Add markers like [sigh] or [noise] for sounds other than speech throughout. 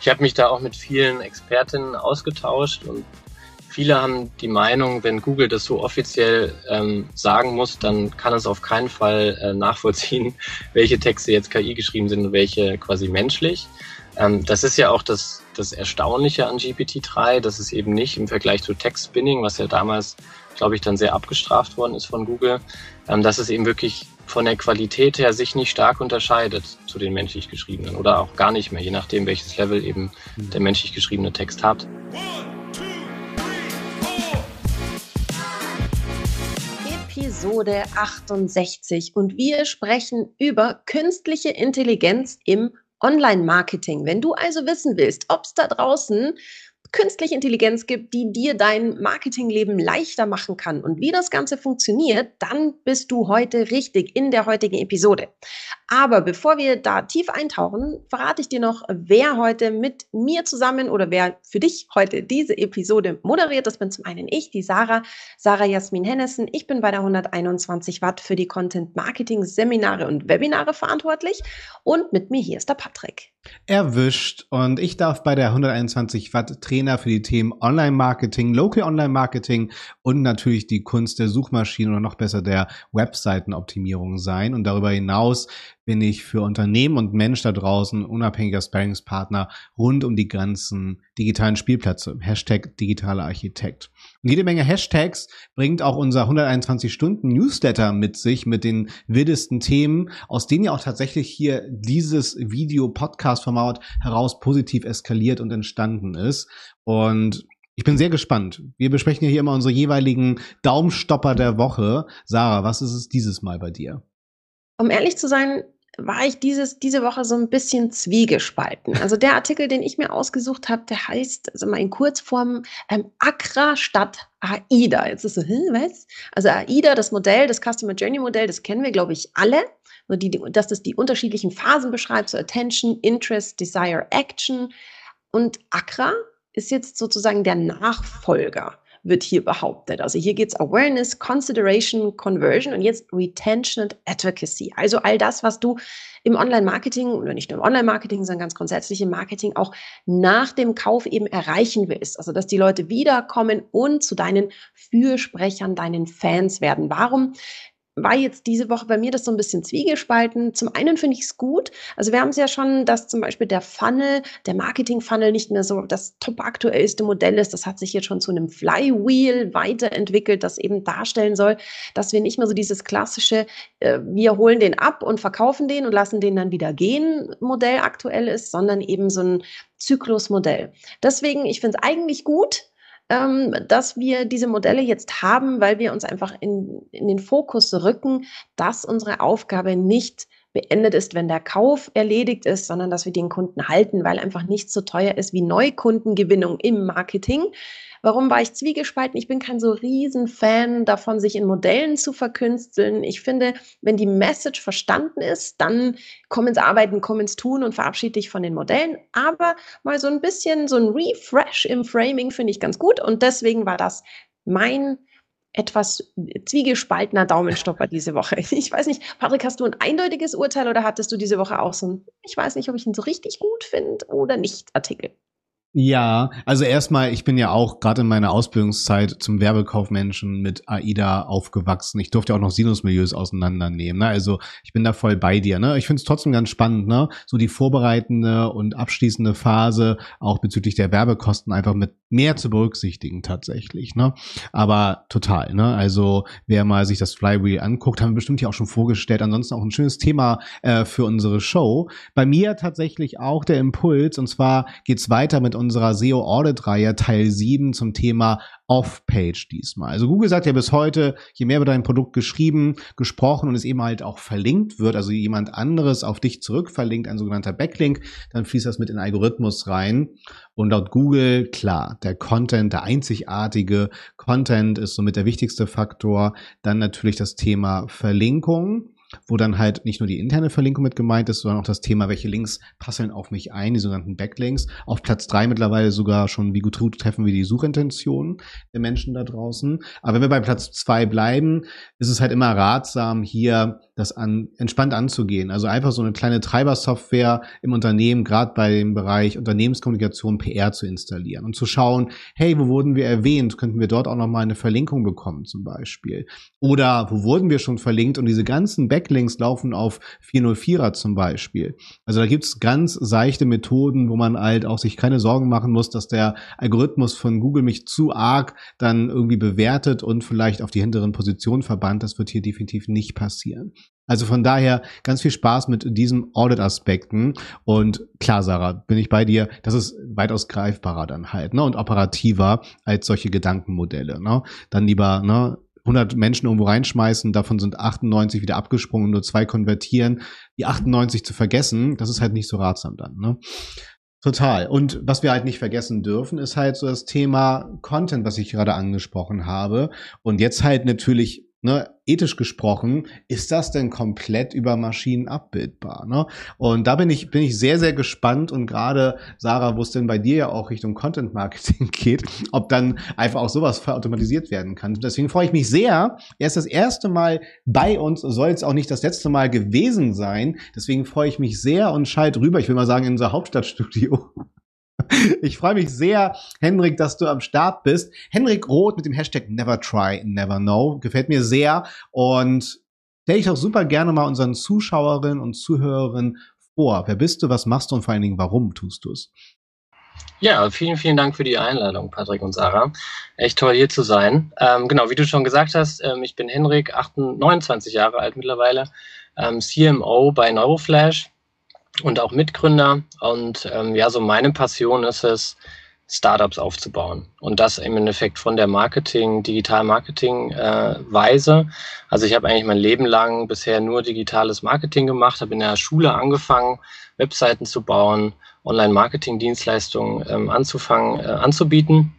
Ich habe mich da auch mit vielen Expertinnen ausgetauscht und viele haben die Meinung, wenn Google das so offiziell ähm, sagen muss, dann kann es auf keinen Fall äh, nachvollziehen, [laughs] welche Texte jetzt KI geschrieben sind und welche quasi menschlich. Ähm, das ist ja auch das, das Erstaunliche an GPT-3, dass es eben nicht im Vergleich zu Text-Spinning, was ja damals, glaube ich, dann sehr abgestraft worden ist von Google, ähm, dass es eben wirklich von der Qualität her sich nicht stark unterscheidet zu den menschlich geschriebenen oder auch gar nicht mehr, je nachdem, welches Level eben mhm. der menschlich geschriebene Text hat. Episode 68 und wir sprechen über künstliche Intelligenz im Online-Marketing. Wenn du also wissen willst, ob es da draußen künstliche Intelligenz gibt, die dir dein Marketingleben leichter machen kann und wie das Ganze funktioniert, dann bist du heute richtig in der heutigen Episode. Aber bevor wir da tief eintauchen, verrate ich dir noch, wer heute mit mir zusammen oder wer für dich heute diese Episode moderiert. Das bin zum einen ich, die Sarah, Sarah Jasmin Hennessen. Ich bin bei der 121 Watt für die Content Marketing Seminare und Webinare verantwortlich und mit mir hier ist der Patrick. Erwischt und ich darf bei der 121 Watt Trainer für die Themen Online Marketing, Local Online Marketing und natürlich die Kunst der Suchmaschinen oder noch besser der Webseitenoptimierung sein. Und darüber hinaus bin ich für Unternehmen und Mensch da draußen unabhängiger Sparringspartner rund um die ganzen digitalen Spielplätze. Hashtag digitaler Architekt. Und jede Menge Hashtags bringt auch unser 121 Stunden Newsletter mit sich mit den wildesten Themen, aus denen ja auch tatsächlich hier dieses Video-Podcast-Format heraus positiv eskaliert und entstanden ist. Und ich bin sehr gespannt. Wir besprechen ja hier immer unsere jeweiligen Daumenstopper der Woche. Sarah, was ist es dieses Mal bei dir? Um ehrlich zu sein, war ich dieses, diese Woche so ein bisschen zwiegespalten. Also der Artikel, den ich mir ausgesucht habe, der heißt, also mal in Kurzform, ähm, Accra statt AIDA. Jetzt ist so, hm, was? Also AIDA, das Modell, das Customer Journey Modell, das kennen wir, glaube ich, alle. So die, die, dass das die unterschiedlichen Phasen beschreibt, so Attention, Interest, Desire, Action. Und Accra ist jetzt sozusagen der Nachfolger wird hier behauptet. Also hier geht es Awareness, Consideration, Conversion und jetzt Retention and Advocacy. Also all das, was du im Online-Marketing oder nicht nur im Online-Marketing, sondern ganz grundsätzlich im Marketing auch nach dem Kauf eben erreichen willst. Also dass die Leute wiederkommen und zu deinen Fürsprechern, deinen Fans werden. Warum war jetzt diese Woche bei mir das so ein bisschen zwiegespalten. Zum einen finde ich es gut. Also wir haben es ja schon, dass zum Beispiel der Funnel, der Marketing-Funnel nicht mehr so das top aktuellste Modell ist. Das hat sich jetzt schon zu einem Flywheel weiterentwickelt, das eben darstellen soll, dass wir nicht mehr so dieses klassische, äh, wir holen den ab und verkaufen den und lassen den dann wieder gehen Modell aktuell ist, sondern eben so ein Zyklusmodell. Deswegen, ich finde es eigentlich gut, ähm, dass wir diese Modelle jetzt haben, weil wir uns einfach in, in den Fokus rücken, dass unsere Aufgabe nicht beendet ist, wenn der Kauf erledigt ist, sondern dass wir den Kunden halten, weil einfach nichts so teuer ist wie Neukundengewinnung im Marketing. Warum war ich zwiegespalten? Ich bin kein so riesen Fan davon, sich in Modellen zu verkünsteln. Ich finde, wenn die Message verstanden ist, dann komm ins Arbeiten, komm ins Tun und verabschiede dich von den Modellen. Aber mal so ein bisschen so ein Refresh im Framing finde ich ganz gut und deswegen war das mein etwas zwiegespaltener Daumenstopper [laughs] diese Woche. Ich weiß nicht, Patrick, hast du ein eindeutiges Urteil oder hattest du diese Woche auch so ein, ich weiß nicht, ob ich ihn so richtig gut finde oder nicht, Artikel? Ja, also erstmal, ich bin ja auch gerade in meiner Ausbildungszeit zum Werbekaufmenschen mit AIDA aufgewachsen. Ich durfte auch noch Sinusmilieus auseinandernehmen. Ne? Also ich bin da voll bei dir. Ne? Ich finde es trotzdem ganz spannend, ne? so die vorbereitende und abschließende Phase auch bezüglich der Werbekosten einfach mit mehr zu berücksichtigen tatsächlich. Ne? Aber total. Ne? Also wer mal sich das Flywheel anguckt, haben wir bestimmt hier auch schon vorgestellt. Ansonsten auch ein schönes Thema äh, für unsere Show. Bei mir tatsächlich auch der Impuls und zwar geht's weiter mit unserer SEO Audit Reihe Teil 7 zum Thema Off-Page diesmal. Also Google sagt ja bis heute, je mehr über dein Produkt geschrieben, gesprochen und es eben halt auch verlinkt wird, also jemand anderes auf dich zurückverlinkt, ein sogenannter Backlink, dann fließt das mit in den Algorithmus rein. Und laut Google, klar, der Content, der einzigartige Content ist somit der wichtigste Faktor. Dann natürlich das Thema Verlinkung. Wo dann halt nicht nur die interne Verlinkung mit gemeint ist, sondern auch das Thema, welche Links passeln auf mich ein, die sogenannten Backlinks. Auf Platz drei mittlerweile sogar schon, wie gut treffen wir die Suchintentionen der Menschen da draußen. Aber wenn wir bei Platz zwei bleiben, ist es halt immer ratsam, hier das an, entspannt anzugehen. Also einfach so eine kleine Treibersoftware im Unternehmen, gerade bei dem Bereich Unternehmenskommunikation PR zu installieren und zu schauen, hey, wo wurden wir erwähnt? Könnten wir dort auch nochmal eine Verlinkung bekommen zum Beispiel? Oder wo wurden wir schon verlinkt und diese ganzen Backlinks laufen auf 404er zum Beispiel. Also da gibt's ganz seichte Methoden, wo man halt auch sich keine Sorgen machen muss, dass der Algorithmus von Google mich zu arg dann irgendwie bewertet und vielleicht auf die hinteren Positionen verbannt. Das wird hier definitiv nicht passieren. Also von daher ganz viel Spaß mit diesen Audit-Aspekten. Und klar, Sarah, bin ich bei dir, das ist weitaus greifbarer dann halt, ne? Und operativer als solche Gedankenmodelle, ne? Dann lieber, ne? 100 Menschen irgendwo reinschmeißen, davon sind 98 wieder abgesprungen, nur zwei konvertieren, die 98 zu vergessen, das ist halt nicht so ratsam dann, ne? Total. Und was wir halt nicht vergessen dürfen, ist halt so das Thema Content, was ich gerade angesprochen habe. Und jetzt halt natürlich ne, ethisch gesprochen, ist das denn komplett über Maschinen abbildbar? Ne? Und da bin ich, bin ich sehr, sehr gespannt und gerade, Sarah, wo es denn bei dir ja auch Richtung Content Marketing [laughs] geht, ob dann einfach auch sowas verautomatisiert werden kann. Deswegen freue ich mich sehr. Er ist das erste Mal bei uns, soll es auch nicht das letzte Mal gewesen sein. Deswegen freue ich mich sehr und schalte rüber, ich will mal sagen, in unser Hauptstadtstudio. [laughs] Ich freue mich sehr, Henrik, dass du am Start bist. Henrik Roth mit dem Hashtag Never Try, Never Know. Gefällt mir sehr. Und stelle ich auch super gerne mal unseren Zuschauerinnen und Zuhörerinnen vor. Wer bist du, was machst du und vor allen Dingen, warum tust du es? Ja, vielen, vielen Dank für die Einladung, Patrick und Sarah. Echt toll, hier zu sein. Ähm, genau, wie du schon gesagt hast, ähm, ich bin Henrik, 28, 29 Jahre alt mittlerweile, ähm, CMO bei Neuroflash und auch Mitgründer. Und ähm, ja, so meine Passion ist es, Startups aufzubauen. Und das im Endeffekt von der Marketing, Digital-Marketing-Weise. Äh, also ich habe eigentlich mein Leben lang bisher nur digitales Marketing gemacht, habe in der Schule angefangen, Webseiten zu bauen, Online-Marketing-Dienstleistungen ähm, anzufangen, äh, anzubieten.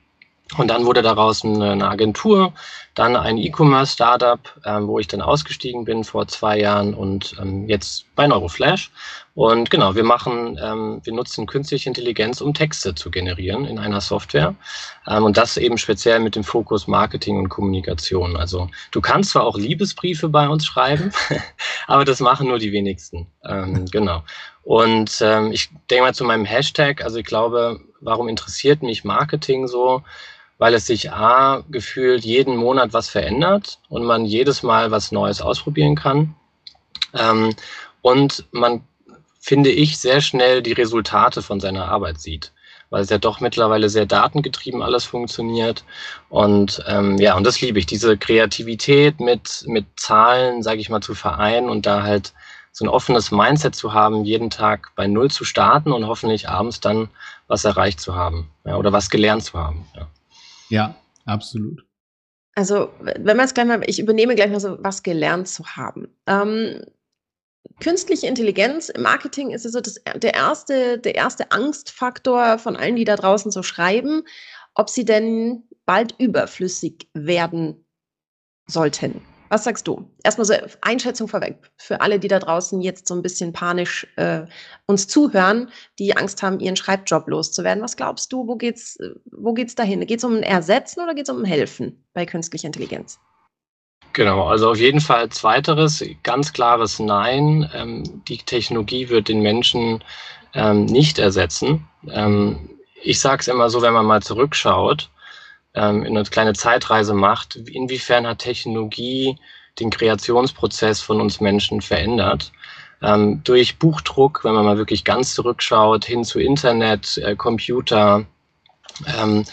Und dann wurde daraus eine, Agentur, dann ein E-Commerce-Startup, ähm, wo ich dann ausgestiegen bin vor zwei Jahren und ähm, jetzt bei Neuroflash. Und genau, wir machen, ähm, wir nutzen künstliche Intelligenz, um Texte zu generieren in einer Software. Ähm, und das eben speziell mit dem Fokus Marketing und Kommunikation. Also du kannst zwar auch Liebesbriefe bei uns schreiben, [laughs] aber das machen nur die wenigsten. Ähm, [laughs] genau. Und ähm, ich denke mal zu meinem Hashtag, also ich glaube, warum interessiert mich Marketing so? weil es sich A, gefühlt jeden Monat was verändert und man jedes Mal was Neues ausprobieren kann. Ähm, und man, finde ich, sehr schnell die Resultate von seiner Arbeit sieht weil es ja doch mittlerweile sehr datengetrieben alles funktioniert. Und ähm, ja, und das liebe ich, diese Kreativität mit, mit Zahlen, sage ich mal, zu vereinen und da halt so ein offenes Mindset zu haben, jeden Tag bei Null zu starten und hoffentlich abends dann was erreicht zu haben ja, oder was gelernt zu haben. Ja. Ja, absolut. Also, wenn man es gleich mal, ich übernehme gleich mal so, was gelernt zu haben. Ähm, künstliche Intelligenz im Marketing ist so das, der, erste, der erste Angstfaktor von allen, die da draußen so schreiben, ob sie denn bald überflüssig werden sollten. Was sagst du? Erstmal so Einschätzung vorweg für alle, die da draußen jetzt so ein bisschen panisch äh, uns zuhören, die Angst haben, ihren Schreibjob loszuwerden. Was glaubst du, wo geht's, wo geht's dahin? Geht es um ein Ersetzen oder geht es um ein Helfen bei künstlicher Intelligenz? Genau, also auf jeden Fall zweiteres, ganz klares Nein. Ähm, die Technologie wird den Menschen ähm, nicht ersetzen. Ähm, ich sage es immer so, wenn man mal zurückschaut, ähm, eine kleine Zeitreise macht, inwiefern hat Technologie den Kreationsprozess von uns Menschen verändert? Ähm, durch Buchdruck, wenn man mal wirklich ganz zurückschaut, hin zu Internet, äh, Computer, ähm,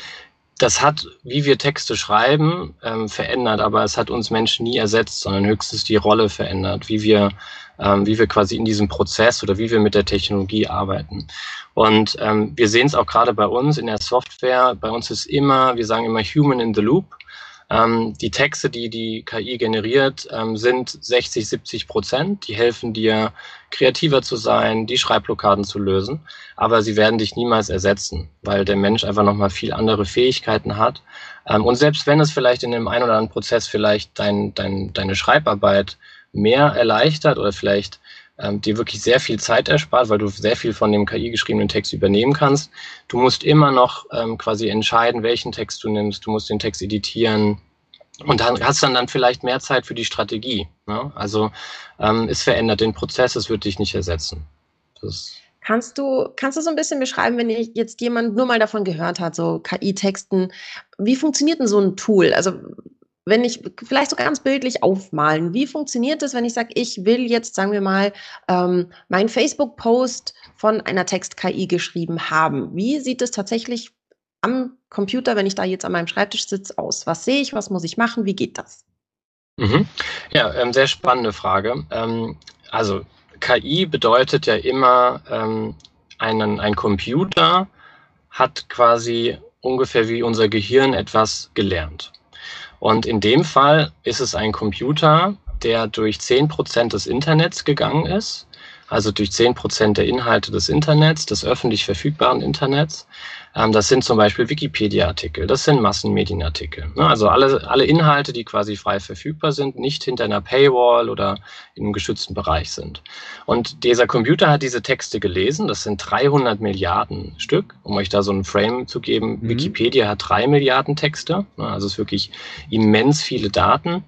das hat, wie wir Texte schreiben, ähm, verändert, aber es hat uns Menschen nie ersetzt, sondern höchstens die Rolle verändert, wie wir, ähm, wie wir quasi in diesem Prozess oder wie wir mit der Technologie arbeiten. Und ähm, wir sehen es auch gerade bei uns in der Software. Bei uns ist immer, wir sagen immer Human in the Loop. Ähm, die Texte, die die KI generiert, ähm, sind 60, 70 Prozent. Die helfen dir, kreativer zu sein, die Schreibblockaden zu lösen. Aber sie werden dich niemals ersetzen, weil der Mensch einfach nochmal viel andere Fähigkeiten hat. Ähm, und selbst wenn es vielleicht in dem einen oder anderen Prozess vielleicht dein, dein, deine Schreibarbeit mehr erleichtert oder vielleicht ähm, dir wirklich sehr viel Zeit erspart, weil du sehr viel von dem KI geschriebenen Text übernehmen kannst. Du musst immer noch ähm, quasi entscheiden, welchen Text du nimmst. Du musst den Text editieren. Und dann hast dann dann vielleicht mehr Zeit für die Strategie. Ne? Also ähm, es verändert den Prozess, es wird dich nicht ersetzen. Das Kannst du, kannst du so ein bisschen beschreiben, wenn jetzt jemand nur mal davon gehört hat, so KI-Texten, wie funktioniert denn so ein Tool? Also wenn ich vielleicht so ganz bildlich aufmalen, wie funktioniert das, wenn ich sage, ich will jetzt, sagen wir mal, ähm, meinen Facebook-Post von einer Text-KI geschrieben haben? Wie sieht es tatsächlich am Computer, wenn ich da jetzt an meinem Schreibtisch sitze, aus? Was sehe ich? Was muss ich machen? Wie geht das? Mhm. Ja, ähm, sehr spannende Frage. Ähm, also KI bedeutet ja immer, ähm, einen, ein Computer hat quasi ungefähr wie unser Gehirn etwas gelernt. Und in dem Fall ist es ein Computer, der durch zehn Prozent des Internets gegangen ist, also durch zehn Prozent der Inhalte des Internets, des öffentlich verfügbaren Internets. Ähm, das sind zum Beispiel Wikipedia-Artikel, das sind Massenmedienartikel. Ne? Also alle, alle Inhalte, die quasi frei verfügbar sind, nicht hinter einer Paywall oder in einem geschützten Bereich sind. Und dieser Computer hat diese Texte gelesen, das sind 300 Milliarden Stück, um euch da so einen Frame zu geben. Mhm. Wikipedia hat drei Milliarden Texte, ne? also es ist wirklich immens viele Daten.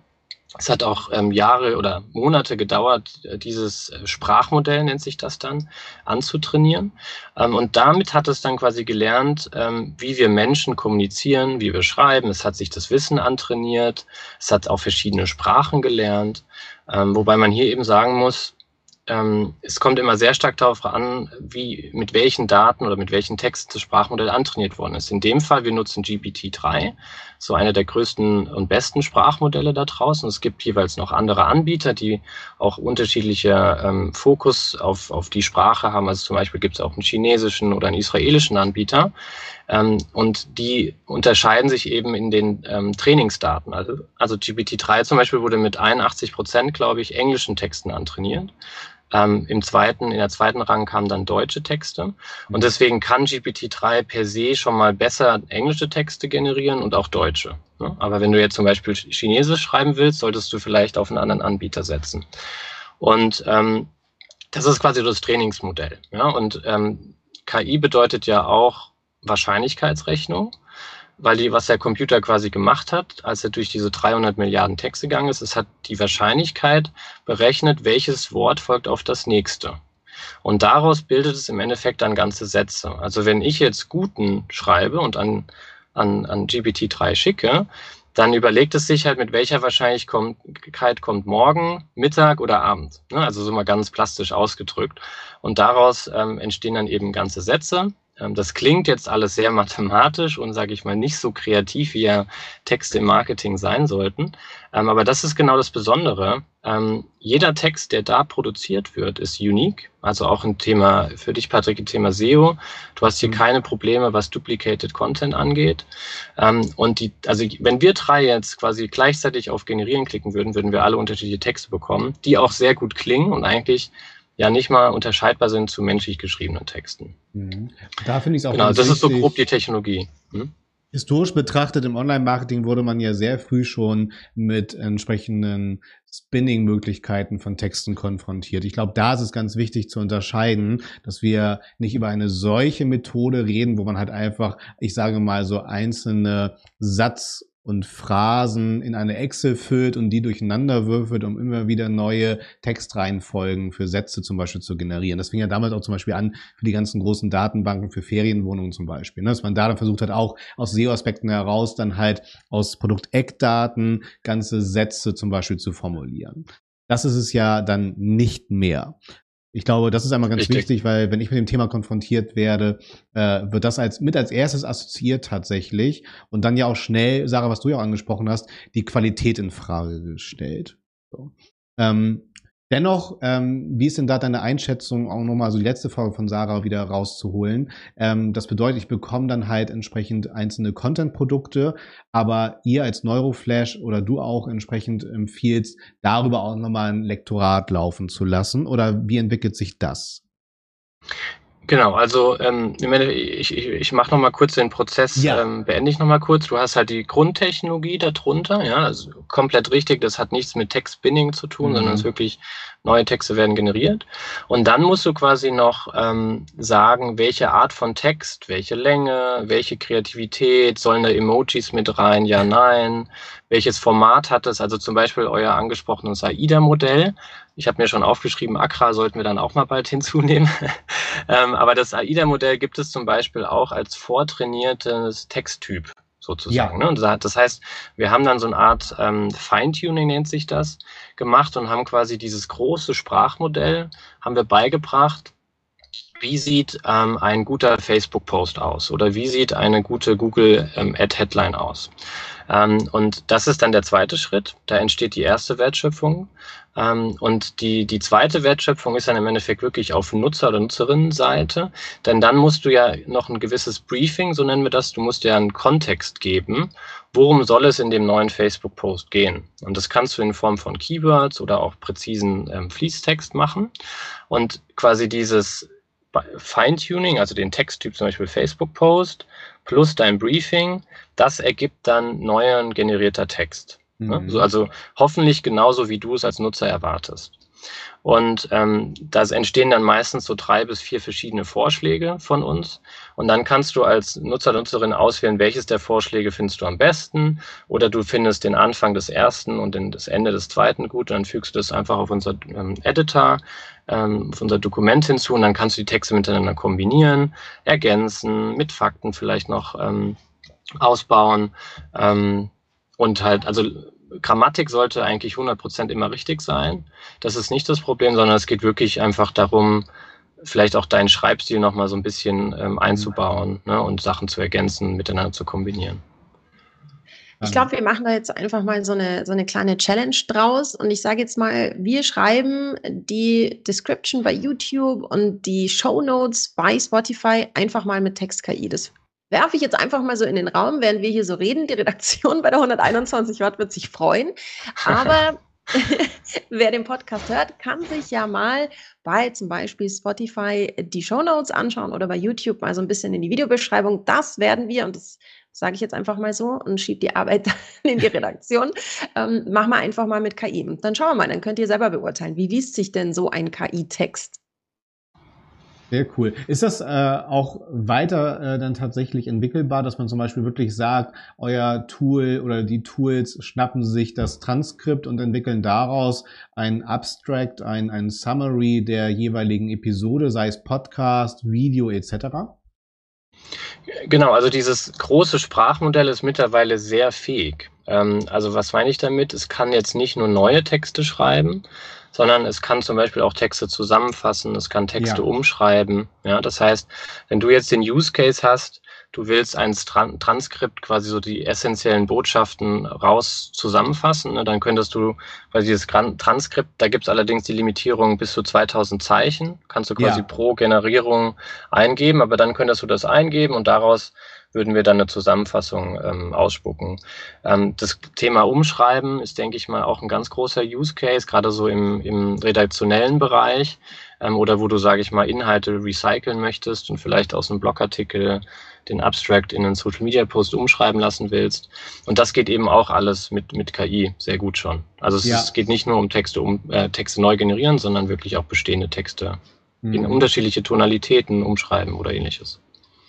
Es hat auch ähm, Jahre oder Monate gedauert, äh, dieses äh, Sprachmodell, nennt sich das dann, anzutrainieren. Ähm, und damit hat es dann quasi gelernt, ähm, wie wir Menschen kommunizieren, wie wir schreiben. Es hat sich das Wissen antrainiert. Es hat auch verschiedene Sprachen gelernt. Ähm, wobei man hier eben sagen muss, ähm, es kommt immer sehr stark darauf an, wie, mit welchen Daten oder mit welchen Texten das Sprachmodell antrainiert worden ist. In dem Fall, wir nutzen GPT-3, so eine der größten und besten Sprachmodelle da draußen. Es gibt jeweils noch andere Anbieter, die auch unterschiedliche ähm, Fokus auf, auf die Sprache haben. Also zum Beispiel gibt es auch einen chinesischen oder einen israelischen Anbieter. Ähm, und die unterscheiden sich eben in den ähm, Trainingsdaten. Also, also GPT-3 zum Beispiel wurde mit 81 Prozent, glaube ich, englischen Texten antrainiert. Ähm, Im zweiten, in der zweiten Rang kamen dann deutsche Texte. Und deswegen kann GPT-3 per se schon mal besser englische Texte generieren und auch deutsche. Ne? Aber wenn du jetzt zum Beispiel Chinesisch schreiben willst, solltest du vielleicht auf einen anderen Anbieter setzen. Und ähm, das ist quasi das Trainingsmodell. Ja? Und ähm, KI bedeutet ja auch Wahrscheinlichkeitsrechnung weil die, was der Computer quasi gemacht hat, als er durch diese 300 Milliarden Texte gegangen ist, es hat die Wahrscheinlichkeit berechnet, welches Wort folgt auf das nächste. Und daraus bildet es im Endeffekt dann ganze Sätze. Also wenn ich jetzt guten schreibe und an, an, an GPT-3 schicke, dann überlegt es sich halt, mit welcher Wahrscheinlichkeit kommt morgen, Mittag oder Abend. Ne? Also so mal ganz plastisch ausgedrückt. Und daraus ähm, entstehen dann eben ganze Sätze. Ähm, das klingt jetzt alles sehr [laughs] mathematisch und, sage ich mal, nicht so kreativ, wie ja Texte im Marketing sein sollten. Ähm, aber das ist genau das Besondere. Ähm, jeder Text, der da produziert wird, ist unique. Also auch ein Thema für dich, Patrick, ein Thema SEO. Du hast hier mhm. keine Probleme, was Duplicated Content angeht. und die, also wenn wir drei jetzt quasi gleichzeitig auf Generieren klicken würden, würden wir alle unterschiedliche Texte bekommen, die auch sehr gut klingen und eigentlich ja nicht mal unterscheidbar sind zu menschlich geschriebenen Texten. Mhm. Da finde ich es auch. Genau, das wichtig. ist so grob die Technologie. Hm? Historisch betrachtet im Online-Marketing wurde man ja sehr früh schon mit entsprechenden Spinning-Möglichkeiten von Texten konfrontiert. Ich glaube, da ist es ganz wichtig zu unterscheiden, dass wir nicht über eine solche Methode reden, wo man halt einfach, ich sage mal, so einzelne Satz und Phrasen in eine Excel füllt und die durcheinander würfelt, um immer wieder neue Textreihenfolgen für Sätze zum Beispiel zu generieren. Das fing ja damals auch zum Beispiel an für die ganzen großen Datenbanken für Ferienwohnungen zum Beispiel. Ne? Dass man da dann versucht hat, auch aus SEO-Aspekten heraus dann halt aus Produkteckdaten ganze Sätze zum Beispiel zu formulieren. Das ist es ja dann nicht mehr. Ich glaube, das ist einmal ganz Richtig. wichtig, weil wenn ich mit dem Thema konfrontiert werde, äh, wird das als mit als erstes assoziiert tatsächlich und dann ja auch schnell, Sarah, was du ja auch angesprochen hast, die Qualität in Frage gestellt. So. Ähm, Dennoch, ähm, wie ist denn da deine Einschätzung, auch nochmal so die letzte Frage von Sarah wieder rauszuholen? Ähm, das bedeutet, ich bekomme dann halt entsprechend einzelne Content-Produkte, aber ihr als Neuroflash oder du auch entsprechend empfiehlst, darüber auch nochmal ein Lektorat laufen zu lassen? Oder wie entwickelt sich das? Genau, also ähm, ich, ich, ich mache nochmal kurz den Prozess, ja. ähm, beende ich nochmal kurz. Du hast halt die Grundtechnologie darunter, ja, also komplett richtig, das hat nichts mit Textbinding zu tun, mhm. sondern es ist wirklich, neue Texte werden generiert. Und dann musst du quasi noch ähm, sagen, welche Art von Text, welche Länge, welche Kreativität, sollen da Emojis mit rein, ja, nein, welches Format hat es, also zum Beispiel euer angesprochenes AIDA-Modell ich habe mir schon aufgeschrieben, Accra sollten wir dann auch mal bald [laughs] hinzunehmen. ähm, aber das AIDA-Modell gibt es zum Beispiel auch als vortrainiertes Texttyp sozusagen. Ja. Ne? Das heißt, wir haben dann so eine Art ähm, Feintuning, nennt sich das, gemacht und haben quasi dieses große Sprachmodell, haben wir beigebracht, wie sieht ähm, ein guter Facebook-Post aus oder wie sieht eine gute Google ähm, aus. Ähm, und das ist dann der zweite Schritt. Da entsteht die erste Wertschöpfung. Ähm, und die, die zweite Wertschöpfung ist dann im Endeffekt wirklich auf Nutzer- oder Nutzerinnenseite. Denn dann musst du ja noch ein gewisses Briefing, so nennen wir das, du musst ja einen Kontext geben. Worum soll es in dem neuen Facebook-Post gehen? Und das kannst du in Form von Keywords oder auch präzisen ähm, Fließtext machen. Und quasi dieses Feintuning, also den Texttyp zum Beispiel Facebook-Post, plus dein Briefing, das ergibt dann neuen generierter Text. Ne? Mhm. Also hoffentlich genauso, wie du es als Nutzer erwartest. Und ähm, da entstehen dann meistens so drei bis vier verschiedene Vorschläge von uns. Und dann kannst du als Nutzer, Nutzerin auswählen, welches der Vorschläge findest du am besten. Oder du findest den Anfang des ersten und den, das Ende des zweiten gut. Und dann fügst du das einfach auf unser ähm, Editor, ähm, auf unser Dokument hinzu. Und dann kannst du die Texte miteinander kombinieren, ergänzen, mit Fakten vielleicht noch ähm, ausbauen. Ähm, und halt, also Grammatik sollte eigentlich 100% immer richtig sein. Das ist nicht das Problem, sondern es geht wirklich einfach darum, vielleicht auch deinen Schreibstil nochmal so ein bisschen ähm, einzubauen ne, und Sachen zu ergänzen, miteinander zu kombinieren. Ich glaube, wir machen da jetzt einfach mal so eine, so eine kleine Challenge draus. Und ich sage jetzt mal, wir schreiben die Description bei YouTube und die Show Notes bei Spotify einfach mal mit Text-KI. Das werfe ich jetzt einfach mal so in den Raum, während wir hier so reden. Die Redaktion bei der 121 Watt wird sich freuen. Aber [laughs] wer den Podcast hört, kann sich ja mal bei zum Beispiel Spotify die Show Notes anschauen oder bei YouTube mal so ein bisschen in die Videobeschreibung. Das werden wir, und das sage ich jetzt einfach mal so und schiebe die Arbeit [laughs] in die Redaktion, ähm, machen wir einfach mal mit KI. Dann schauen wir mal, dann könnt ihr selber beurteilen, wie liest sich denn so ein KI-Text? Sehr cool. Ist das äh, auch weiter äh, dann tatsächlich entwickelbar, dass man zum Beispiel wirklich sagt, euer Tool oder die Tools schnappen sich das Transkript und entwickeln daraus ein Abstract, ein, ein Summary der jeweiligen Episode, sei es Podcast, Video etc.? Genau, also dieses große Sprachmodell ist mittlerweile sehr fähig. Ähm, also was meine ich damit? Es kann jetzt nicht nur neue Texte schreiben, sondern es kann zum Beispiel auch Texte zusammenfassen, es kann Texte ja. umschreiben. Ja, das heißt, wenn du jetzt den Use Case hast, du willst ein Transkript, quasi so die essentiellen Botschaften raus zusammenfassen, ne, dann könntest du quasi dieses Transkript, da gibt es allerdings die Limitierung bis zu 2000 Zeichen, kannst du quasi ja. pro Generierung eingeben, aber dann könntest du das eingeben und daraus würden wir dann eine Zusammenfassung ähm, ausspucken. Ähm, das Thema Umschreiben ist, denke ich mal, auch ein ganz großer Use Case, gerade so im, im redaktionellen Bereich ähm, oder wo du, sage ich mal, Inhalte recyceln möchtest und vielleicht aus einem Blogartikel den Abstract in einen Social Media Post umschreiben lassen willst. Und das geht eben auch alles mit, mit KI sehr gut schon. Also es, ja. ist, geht nicht nur um Texte, um äh, Texte neu generieren, sondern wirklich auch bestehende Texte mhm. in unterschiedliche Tonalitäten umschreiben oder ähnliches.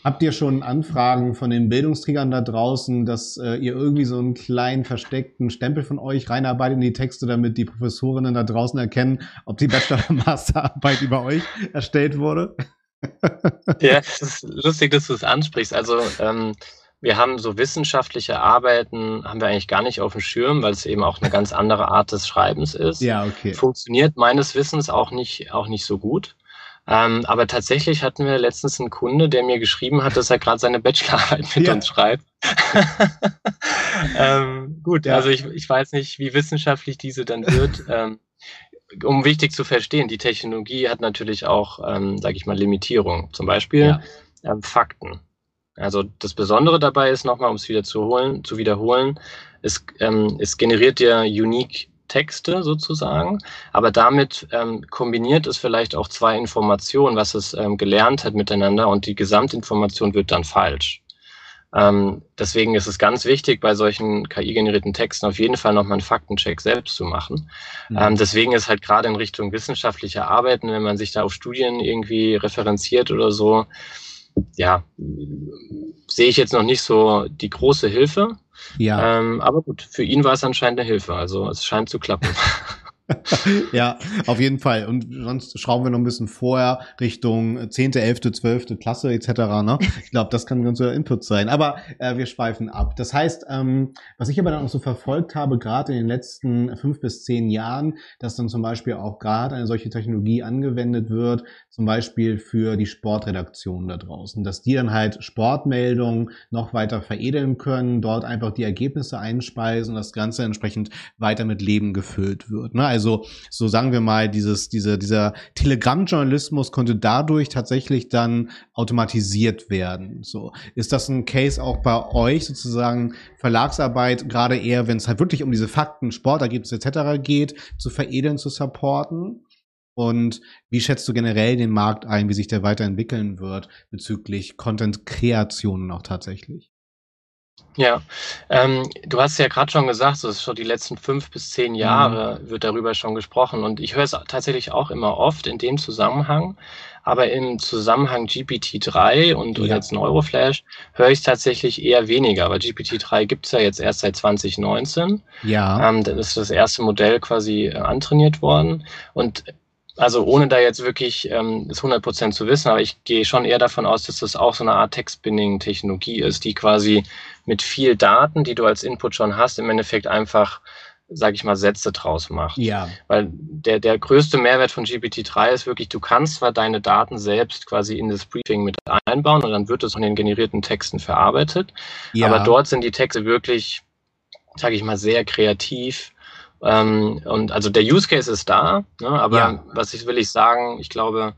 Habt ihr schon Anfragen von den Bildungsträgern da draußen, dass äh, ihr irgendwie so einen kleinen versteckten Stempel von euch reinarbeitet in die Texte, damit die Professorinnen da draußen erkennen, ob die Bachelor- oder Masterarbeit über euch erstellt wurde? [laughs] ja, es ist lustig, dass du es ansprichst. Also ähm, wir haben so wissenschaftliche Arbeiten, haben wir eigentlich gar nicht auf dem Schirm, weil es eben auch eine ganz andere Art des Schreibens ist. Ja, okay. Funktioniert meines Wissens auch nicht, auch nicht so gut. Ähm, aber tatsächlich hatten wir letztens einen Kunde, der mir geschrieben hat, dass er gerade seine Bachelorarbeit mit ja. uns schreibt. [laughs] ähm, gut, ja. also ich, ich weiß nicht, wie wissenschaftlich diese dann wird. [laughs] ähm, um wichtig zu verstehen, die Technologie hat natürlich auch, ähm, sage ich mal, Limitierung. Zum Beispiel ja. ähm, Fakten. Also das Besondere dabei ist nochmal, um es wieder zu, holen, zu wiederholen, es, ähm, es generiert dir unique Texte sozusagen, aber damit ähm, kombiniert es vielleicht auch zwei Informationen, was es ähm, gelernt hat miteinander und die Gesamtinformation wird dann falsch. Ähm, deswegen ist es ganz wichtig, bei solchen KI-generierten Texten auf jeden Fall nochmal einen Faktencheck selbst zu machen. Mhm. Ähm, deswegen ist halt gerade in Richtung wissenschaftlicher Arbeiten, wenn man sich da auf Studien irgendwie referenziert oder so, ja, sehe ich jetzt noch nicht so die große Hilfe. Ja. Ähm, aber gut, für ihn war es anscheinend eine Hilfe. Also es scheint zu klappen. [laughs] [laughs] ja, auf jeden Fall. Und sonst schrauben wir noch ein bisschen vorher Richtung 10., 11., 12. Klasse etc. Ne? Ich glaube, das kann unser Input sein. Aber äh, wir schweifen ab. Das heißt, ähm, was ich aber dann auch so verfolgt habe, gerade in den letzten fünf bis zehn Jahren, dass dann zum Beispiel auch gerade eine solche Technologie angewendet wird, zum Beispiel für die Sportredaktion da draußen, dass die dann halt Sportmeldungen noch weiter veredeln können, dort einfach die Ergebnisse einspeisen und das Ganze entsprechend weiter mit Leben gefüllt wird. Ne? Also so sagen wir mal, dieses, dieser, dieser Telegram-Journalismus konnte dadurch tatsächlich dann automatisiert werden. So ist das ein Case auch bei euch sozusagen Verlagsarbeit gerade eher, wenn es halt wirklich um diese Fakten, Sportergebnisse etc. geht, zu veredeln, zu supporten? Und wie schätzt du generell den Markt ein, wie sich der weiterentwickeln wird bezüglich Content-Kreationen auch tatsächlich? Ja, ähm, du hast ja gerade schon gesagt, so ist schon die letzten fünf bis zehn Jahre mhm. wird darüber schon gesprochen und ich höre es tatsächlich auch immer oft in dem Zusammenhang, aber im Zusammenhang GPT-3 und ja. jetzt Neuroflash höre ich es tatsächlich eher weniger, weil GPT-3 gibt es ja jetzt erst seit 2019. Ja. Ähm, dann ist das erste Modell quasi äh, antrainiert worden und also ohne da jetzt wirklich ähm, das 100% zu wissen, aber ich gehe schon eher davon aus, dass das auch so eine Art Text-Binding-Technologie ist, die quasi mit viel Daten, die du als Input schon hast, im Endeffekt einfach, sage ich mal, Sätze draus macht. Ja. Weil der, der größte Mehrwert von GPT-3 ist wirklich, du kannst zwar deine Daten selbst quasi in das Briefing mit einbauen und dann wird es von den generierten Texten verarbeitet, ja. aber dort sind die Texte wirklich, sage ich mal, sehr kreativ ähm, und also der Use Case ist da, ne, aber ja. was ich will ich sagen, ich glaube,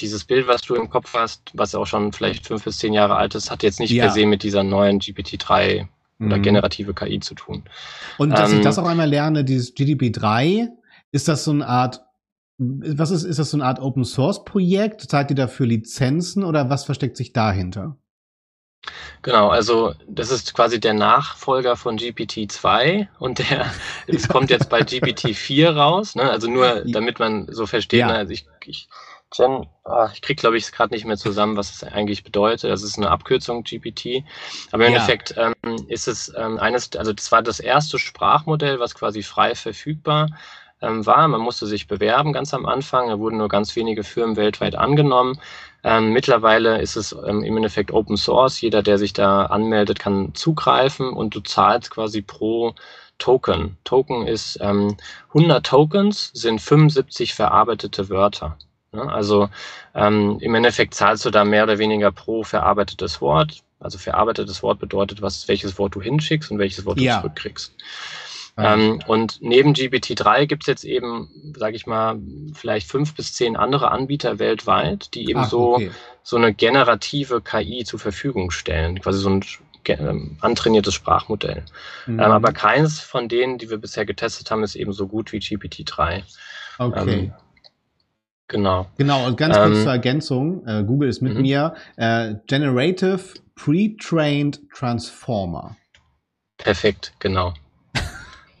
dieses Bild, was du im Kopf hast, was auch schon vielleicht fünf bis zehn Jahre alt ist, hat jetzt nicht ja. per se mit dieser neuen GPT-3 oder mhm. generative KI zu tun. Und dass ähm, ich das auch einmal lerne, dieses GDP3, ist das so eine Art, was ist, ist das so eine Art Open Source Projekt? Zahlt ihr dafür Lizenzen oder was versteckt sich dahinter? Genau, also das ist quasi der Nachfolger von GPT-2 und der [laughs] es kommt jetzt bei GPT-4 raus. Ne? Also nur, damit man so versteht, ja. ne? also ich, ich, Gen, oh, ich krieg glaube ich gerade nicht mehr zusammen, was es eigentlich bedeutet. Das ist eine Abkürzung GPT. Aber im ja. Endeffekt ähm, ist es ähm, eines, also das war das erste Sprachmodell, was quasi frei verfügbar ähm, war. Man musste sich bewerben ganz am Anfang. Da wurden nur ganz wenige Firmen weltweit angenommen. Ähm, mittlerweile ist es ähm, im Endeffekt Open Source. Jeder, der sich da anmeldet, kann zugreifen und du zahlst quasi pro Token. Token ist ähm, 100 Tokens sind 75 verarbeitete Wörter. Ja, also ähm, im Endeffekt zahlst du da mehr oder weniger pro verarbeitetes Wort. Also verarbeitetes Wort bedeutet, was, welches Wort du hinschickst und welches Wort ja. du zurückkriegst. Ähm, und neben GPT-3 gibt es jetzt eben, sage ich mal, vielleicht fünf bis zehn andere Anbieter weltweit, die eben Ach, so, okay. so eine generative KI zur Verfügung stellen, quasi so ein ähm, antrainiertes Sprachmodell. Mhm. Ähm, aber keins von denen, die wir bisher getestet haben, ist eben so gut wie GPT-3. Okay. Genau. Genau, und ganz kurz ähm, zur Ergänzung, äh, Google ist mit mhm. mir, äh, Generative Pre-Trained Transformer. Perfekt, genau.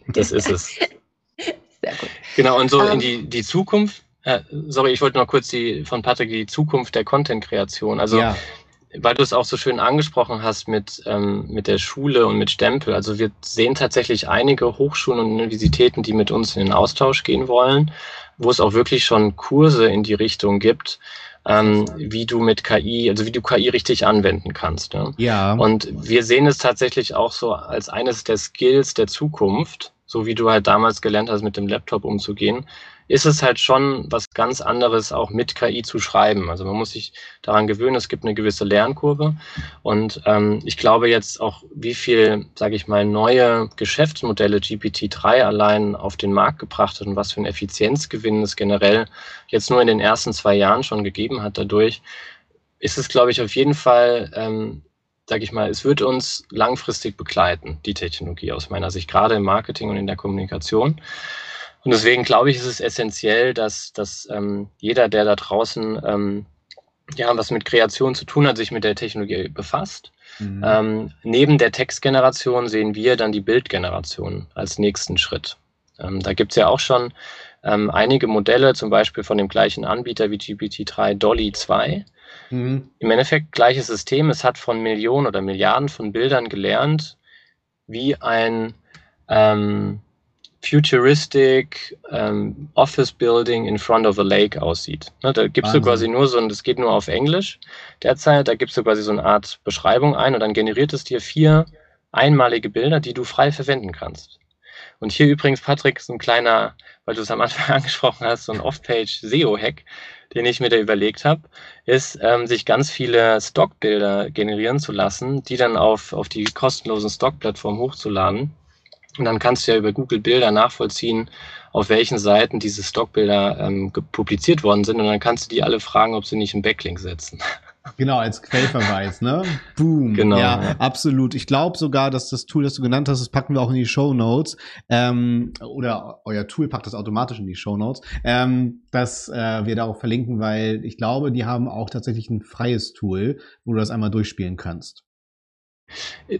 Das ist es. [laughs] Sehr gut. Genau, und so um, in ähm, die, die Zukunft, äh, sorry, ich wollte noch kurz die von Patrick die Zukunft der Content-Kreation. Also ja. weil du es auch so schön angesprochen hast mit, ähm, mit der Schule und mit Stempel. Also wir sehen tatsächlich einige Hochschulen und Universitäten, die mit uns in den Austausch gehen wollen, wo es auch wirklich schon Kurse in die Richtung gibt, ähm, wie du mit KI, also wie du KI richtig anwenden kannst. Ne? Ja. Und wir sehen es tatsächlich auch so als eines der Skills der Zukunft, so wie du halt damals gelernt hast, mit dem Laptop umzugehen, ist es halt schon was ganz anderes, auch mit KI zu schreiben. Also man muss sich daran gewöhnen, es gibt eine gewisse Lernkurve. Und ähm, ich glaube jetzt auch, wie viel, sage ich mal, neue Geschäftsmodelle GPT-3 allein auf den Markt gebracht hat und was für ein Effizienzgewinn es generell jetzt nur in den ersten zwei Jahren schon gegeben hat dadurch, ist es, glaube ich, auf jeden Fall ähm, sage ich mal, es wird uns langfristig begleiten, die Technologie aus meiner Sicht, gerade im Marketing und in der Kommunikation. Und deswegen glaube ich, ist es essentiell, dass, dass ähm, jeder, der da draußen ähm, ja, was mit Kreation zu tun hat, sich mit der Technologie befasst. Mhm. Ähm, neben der Textgeneration sehen wir dann die Bildgeneration als nächsten Schritt. Ähm, da gibt's ja auch schon ähm, einige Modelle, zum Beispiel von dem gleichen Anbieter wie GPT-3 Dolly 2. Mhm. Im Endeffekt gleiches System. Es hat von Millionen oder Milliarden von Bildern gelernt, wie ein ähm, futuristic ähm, Office Building in front of a lake aussieht. Ne, da gibst Wahnsinn. du quasi nur so, ein, das geht nur auf Englisch derzeit, da gibst du quasi so eine Art Beschreibung ein und dann generiert es dir vier einmalige Bilder, die du frei verwenden kannst. Und hier übrigens, Patrick, so ein kleiner, weil du es am Anfang [laughs] angesprochen hast, so ein Off-Page SEO-Hack, den ich mir da überlegt habe, ist, ähm, sich ganz viele Stockbilder generieren zu lassen, die dann auf, auf die kostenlosen Stock-Plattformen hochzuladen und dann kannst du ja über Google Bilder nachvollziehen, auf welchen Seiten diese Stockbilder ähm, publiziert worden sind. Und dann kannst du die alle fragen, ob sie nicht einen Backlink setzen. [laughs] Genau, als Quellverweis, ne? Boom. Genau. Ja, absolut. Ich glaube sogar, dass das Tool, das du genannt hast, das packen wir auch in die Show Notes. Ähm, oder euer Tool packt das automatisch in die Show Notes. Ähm, dass äh, wir da auch verlinken, weil ich glaube, die haben auch tatsächlich ein freies Tool, wo du das einmal durchspielen kannst.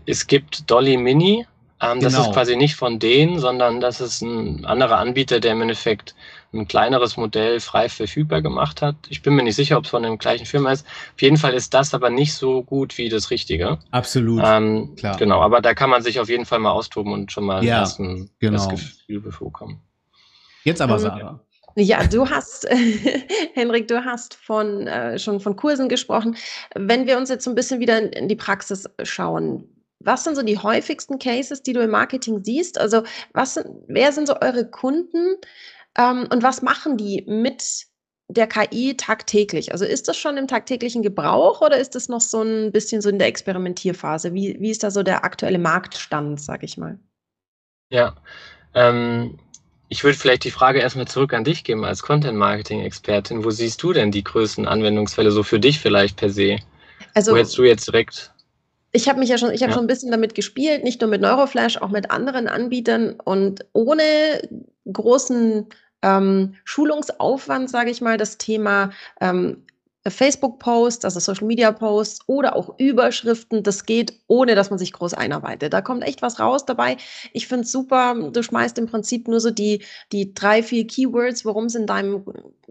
Es gibt Dolly Mini, ähm, das ist genau. quasi nicht von denen, sondern das ist ein anderer Anbieter, der im Endeffekt ein kleineres Modell frei verfügbar gemacht hat. Ich bin mir nicht sicher, ob es von dem gleichen Firma ist. Auf jeden Fall ist das aber nicht so gut wie das Richtige. Absolut. Ähm, Klar. Genau, aber da kann man sich auf jeden Fall mal austoben und schon mal ja, ein genau. das Gefühl bekommen. Jetzt aber, ähm, Sarah. Ja, du hast, [laughs] Henrik, du hast von, äh, schon von Kursen gesprochen. Wenn wir uns jetzt so ein bisschen wieder in, in die Praxis schauen, was sind so die häufigsten Cases, die du im Marketing siehst? Also, was sind, wer sind so eure Kunden ähm, und was machen die mit der KI tagtäglich? Also ist das schon im tagtäglichen Gebrauch oder ist das noch so ein bisschen so in der Experimentierphase? Wie, wie ist da so der aktuelle Marktstand, sag ich mal? Ja, ähm, ich würde vielleicht die Frage erstmal zurück an dich geben als Content-Marketing-Expertin. Wo siehst du denn die größten Anwendungsfälle so für dich vielleicht per se? Also, Wo hättest du jetzt direkt ich habe mich ja schon, ich habe ja. schon ein bisschen damit gespielt, nicht nur mit Neuroflash, auch mit anderen Anbietern und ohne großen ähm, Schulungsaufwand, sage ich mal, das Thema ähm, Facebook-Posts, also Social-Media-Posts oder auch Überschriften. Das geht, ohne dass man sich groß einarbeitet. Da kommt echt was raus dabei. Ich finde es super. Du schmeißt im Prinzip nur so die, die drei, vier Keywords, worum es in deinem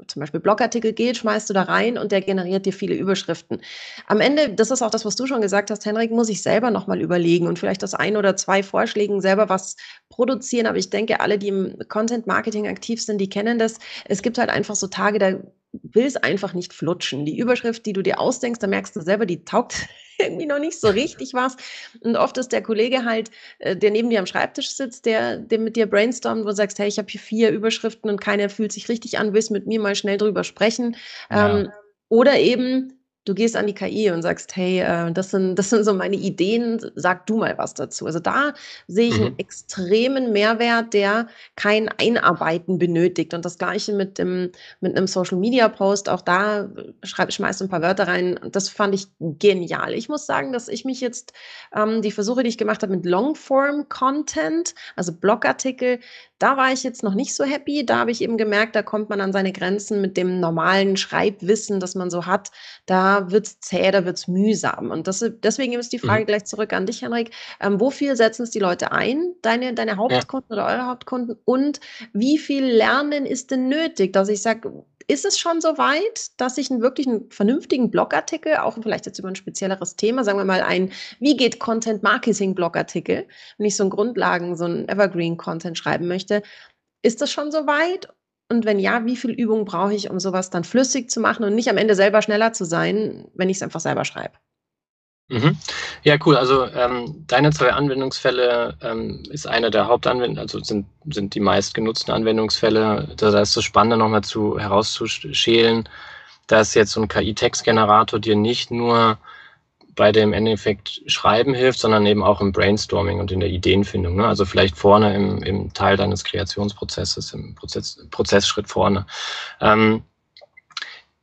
zum Beispiel Blogartikel geht, schmeißt du da rein und der generiert dir viele Überschriften. Am Ende, das ist auch das, was du schon gesagt hast, Henrik, muss ich selber nochmal überlegen und vielleicht aus ein oder zwei Vorschlägen selber was produzieren. Aber ich denke, alle, die im Content-Marketing aktiv sind, die kennen das. Es gibt halt einfach so Tage, da will es einfach nicht flutschen. Die Überschrift, die du dir ausdenkst, da merkst du selber, die taugt [laughs] irgendwie noch nicht so richtig was. Und oft ist der Kollege halt, äh, der neben dir am Schreibtisch sitzt, der, der mit dir brainstormt, wo du sagst, hey, ich habe hier vier Überschriften und keiner fühlt sich richtig an, willst mit mir mal schnell drüber sprechen. Ja. Ähm, oder eben, du gehst an die KI und sagst, hey, äh, das, sind, das sind so meine Ideen, sag du mal was dazu. Also da sehe ich mhm. einen extremen Mehrwert, der kein Einarbeiten benötigt. Und das gleiche mit, dem, mit einem Social-Media-Post, auch da schreib, schmeißt ein paar Wörter rein. Das fand ich genial. Ich muss sagen, dass ich mich jetzt, ähm, die Versuche, die ich gemacht habe mit Longform-Content, also Blogartikel, da war ich jetzt noch nicht so happy. Da habe ich eben gemerkt, da kommt man an seine Grenzen mit dem normalen Schreibwissen, das man so hat. Da wird es zäh, da wird es mühsam. Und das, deswegen ist die Frage mhm. gleich zurück an dich, Henrik. Ähm, wofür setzen es die Leute ein, deine, deine Hauptkunden ja. oder eure Hauptkunden? Und wie viel Lernen ist denn nötig, dass ich sage, ist es schon so weit, dass ich einen wirklich einen vernünftigen Blogartikel, auch vielleicht jetzt über ein spezielleres Thema, sagen wir mal ein, wie geht Content Marketing Blogartikel, wenn ich so ein Grundlagen, so ein Evergreen Content schreiben möchte, ist das schon so weit? Und wenn ja, wie viel Übung brauche ich, um sowas dann flüssig zu machen und nicht am Ende selber schneller zu sein, wenn ich es einfach selber schreibe? Mhm. Ja, cool. Also ähm, deine zwei Anwendungsfälle ähm, ist eine der Hauptanwendungen, also sind, sind die meistgenutzten Anwendungsfälle. Da ist das Spannende nochmal zu herauszuschälen, dass jetzt so ein KI-Textgenerator dir nicht nur bei dem Endeffekt Schreiben hilft, sondern eben auch im Brainstorming und in der Ideenfindung. Ne? Also vielleicht vorne im, im Teil deines Kreationsprozesses, im Prozess, Prozessschritt vorne. Ähm,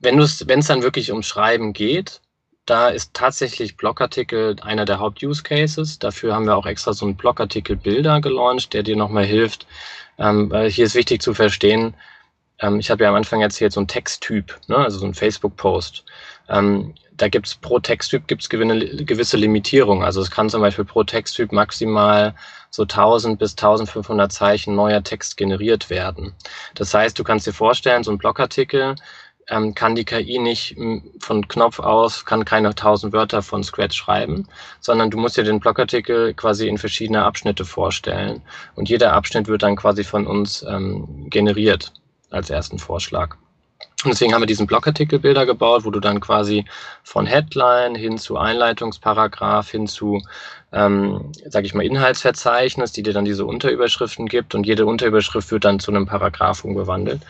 wenn es dann wirklich ums Schreiben geht, da ist tatsächlich Blogartikel einer der Haupt-Use-Cases. Dafür haben wir auch extra so einen Blogartikel-Bilder gelauncht, der dir nochmal hilft. Ähm, hier ist wichtig zu verstehen, ähm, ich habe ja am Anfang erzählt, so ein Texttyp, ne, also so ein Facebook-Post. Ähm, da gibt's pro Texttyp gibt's gewisse Limitierungen. Also es kann zum Beispiel pro Texttyp maximal so 1000 bis 1500 Zeichen neuer Text generiert werden. Das heißt, du kannst dir vorstellen, so ein Blogartikel ähm, kann die KI nicht von Knopf aus, kann keine 1000 Wörter von Scratch schreiben, sondern du musst dir den Blogartikel quasi in verschiedene Abschnitte vorstellen. Und jeder Abschnitt wird dann quasi von uns ähm, generiert als ersten Vorschlag. Und deswegen haben wir diesen Blogartikelbilder gebaut, wo du dann quasi von Headline hin zu Einleitungsparagraph hin zu, ähm, sage ich mal, Inhaltsverzeichnis, die dir dann diese Unterüberschriften gibt und jede Unterüberschrift wird dann zu einem Paragraph umgewandelt.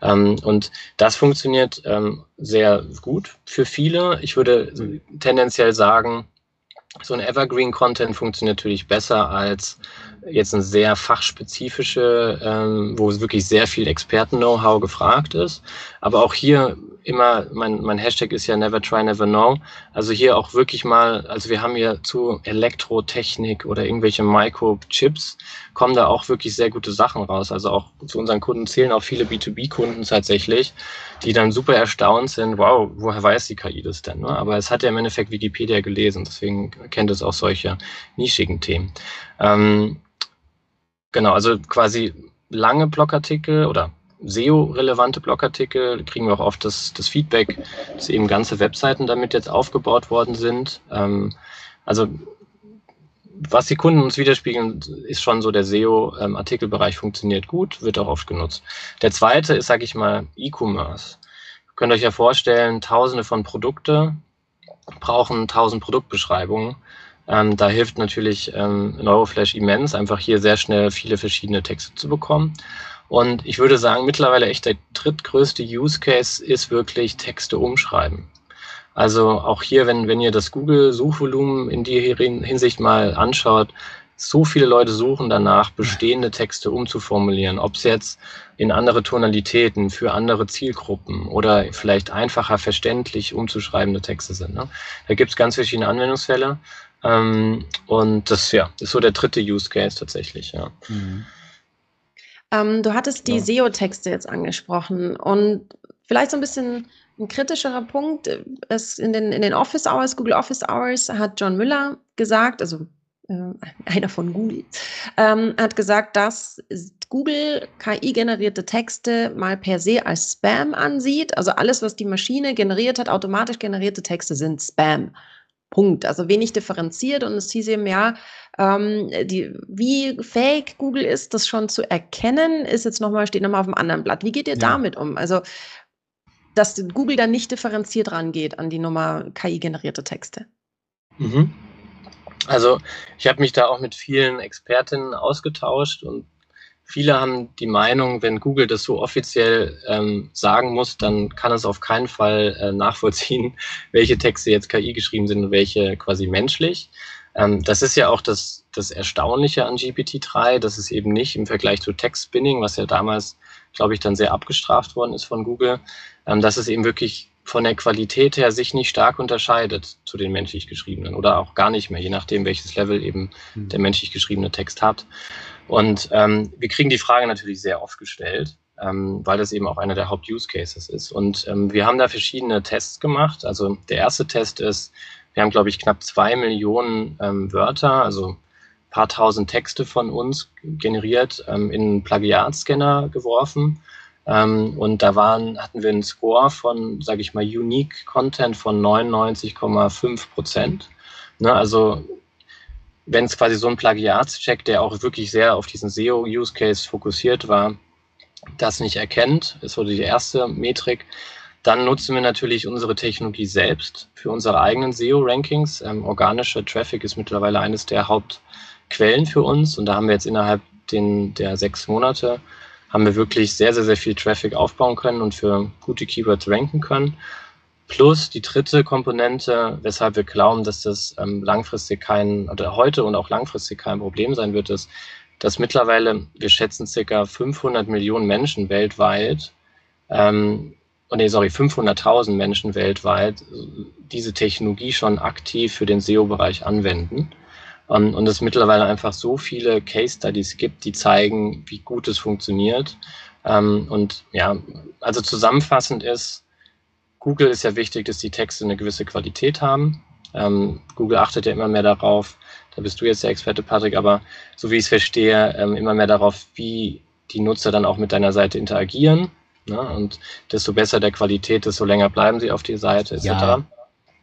Ähm, und das funktioniert ähm, sehr gut für viele. Ich würde tendenziell sagen, so ein Evergreen-Content funktioniert natürlich besser als jetzt eine sehr fachspezifische, ähm, wo wirklich sehr viel Experten-Know-how gefragt ist. Aber auch hier immer, mein, mein Hashtag ist ja Never Try, Never Know. Also hier auch wirklich mal, also wir haben hier zu Elektrotechnik oder irgendwelche Microchips, kommen da auch wirklich sehr gute Sachen raus. Also auch zu unseren Kunden zählen auch viele B2B-Kunden tatsächlich, die dann super erstaunt sind, wow, woher weiß die KI das denn? Ne? Aber es hat ja im Endeffekt Wikipedia gelesen, deswegen kennt es auch solche nischigen Themen. Ähm, genau, also quasi lange Blogartikel oder SEO-relevante Blogartikel kriegen wir auch oft das, das Feedback, dass eben ganze Webseiten damit jetzt aufgebaut worden sind. Ähm, also was die Kunden uns widerspiegeln, ist schon so, der SEO-Artikelbereich funktioniert gut, wird auch oft genutzt. Der zweite ist, sage ich mal, E-Commerce. Ihr könnt euch ja vorstellen, tausende von Produkte brauchen tausend Produktbeschreibungen. Ähm, da hilft natürlich ähm, Neuroflash immens, einfach hier sehr schnell viele verschiedene Texte zu bekommen. Und ich würde sagen, mittlerweile echt der drittgrößte Use Case ist wirklich Texte umschreiben. Also auch hier, wenn, wenn ihr das Google-Suchvolumen in die Hinsicht mal anschaut, so viele Leute suchen danach, bestehende Texte umzuformulieren, ob es jetzt in andere Tonalitäten für andere Zielgruppen oder vielleicht einfacher verständlich umzuschreibende Texte sind. Ne? Da gibt es ganz verschiedene Anwendungsfälle. Ähm, und das ja, ist so der dritte Use Case tatsächlich. Ja. Mhm. Ähm, du hattest die ja. SEO-Texte jetzt angesprochen und vielleicht so ein bisschen ein kritischerer Punkt. Es in, den, in den Office Hours, Google Office Hours, hat John Müller gesagt, also äh, [laughs] einer von Google, ähm, hat gesagt, dass Google KI-generierte Texte mal per se als Spam ansieht. Also alles, was die Maschine generiert hat, automatisch generierte Texte sind Spam. Punkt. Also wenig differenziert und es hieß eben ja, ähm, die, wie fähig Google ist, das schon zu erkennen, ist jetzt nochmal, steht nochmal auf dem anderen Blatt. Wie geht ihr ja. damit um? Also, dass Google dann nicht differenziert rangeht an die Nummer KI-generierte Texte. Mhm. Also, ich habe mich da auch mit vielen Expertinnen ausgetauscht und viele haben die Meinung, wenn Google das so offiziell ähm, sagen muss, dann kann es auf keinen Fall äh, nachvollziehen, [laughs] welche Texte jetzt KI geschrieben sind und welche quasi menschlich. Ähm, das ist ja auch das, das Erstaunliche an GPT-3, dass es eben nicht im Vergleich zu Text-Spinning, was ja damals, glaube ich, dann sehr abgestraft worden ist von Google, ähm, dass es eben wirklich von der Qualität her sich nicht stark unterscheidet zu den menschlich geschriebenen oder auch gar nicht mehr, je nachdem, welches Level eben mhm. der menschlich geschriebene Text hat. Und ähm, wir kriegen die Frage natürlich sehr oft gestellt, ähm, weil das eben auch einer der Haupt-Use-Cases ist. Und ähm, wir haben da verschiedene Tests gemacht. Also der erste Test ist, wir haben, glaube ich, knapp zwei Millionen ähm, Wörter, also ein paar tausend Texte von uns generiert, ähm, in einen Plagiatscanner geworfen. Ähm, und da waren, hatten wir einen Score von, sage ich mal, Unique Content von 99,5 Prozent. Ne, also wenn es quasi so ein Plagiatscheck, der auch wirklich sehr auf diesen SEO-Use-Case fokussiert war, das nicht erkennt, ist so die erste Metrik. Dann nutzen wir natürlich unsere Technologie selbst für unsere eigenen SEO-Rankings. Ähm, organischer Traffic ist mittlerweile eines der Hauptquellen für uns und da haben wir jetzt innerhalb den, der sechs Monate haben wir wirklich sehr, sehr, sehr viel Traffic aufbauen können und für gute Keywords ranken können. Plus die dritte Komponente, weshalb wir glauben, dass das ähm, langfristig kein, oder heute und auch langfristig kein Problem sein wird, ist, dass mittlerweile, wir schätzen circa 500 Millionen Menschen weltweit ähm, oh nee, sorry, 500.000 Menschen weltweit diese Technologie schon aktiv für den SEO-Bereich anwenden. Um, und es mittlerweile einfach so viele Case Studies gibt, die zeigen, wie gut es funktioniert. Um, und ja, also zusammenfassend ist, Google ist ja wichtig, dass die Texte eine gewisse Qualität haben. Um, Google achtet ja immer mehr darauf, da bist du jetzt der Experte, Patrick, aber so wie ich es verstehe, immer mehr darauf, wie die Nutzer dann auch mit deiner Seite interagieren. Ne? Und desto besser der Qualität, desto länger bleiben sie auf die Seite etc. Ja.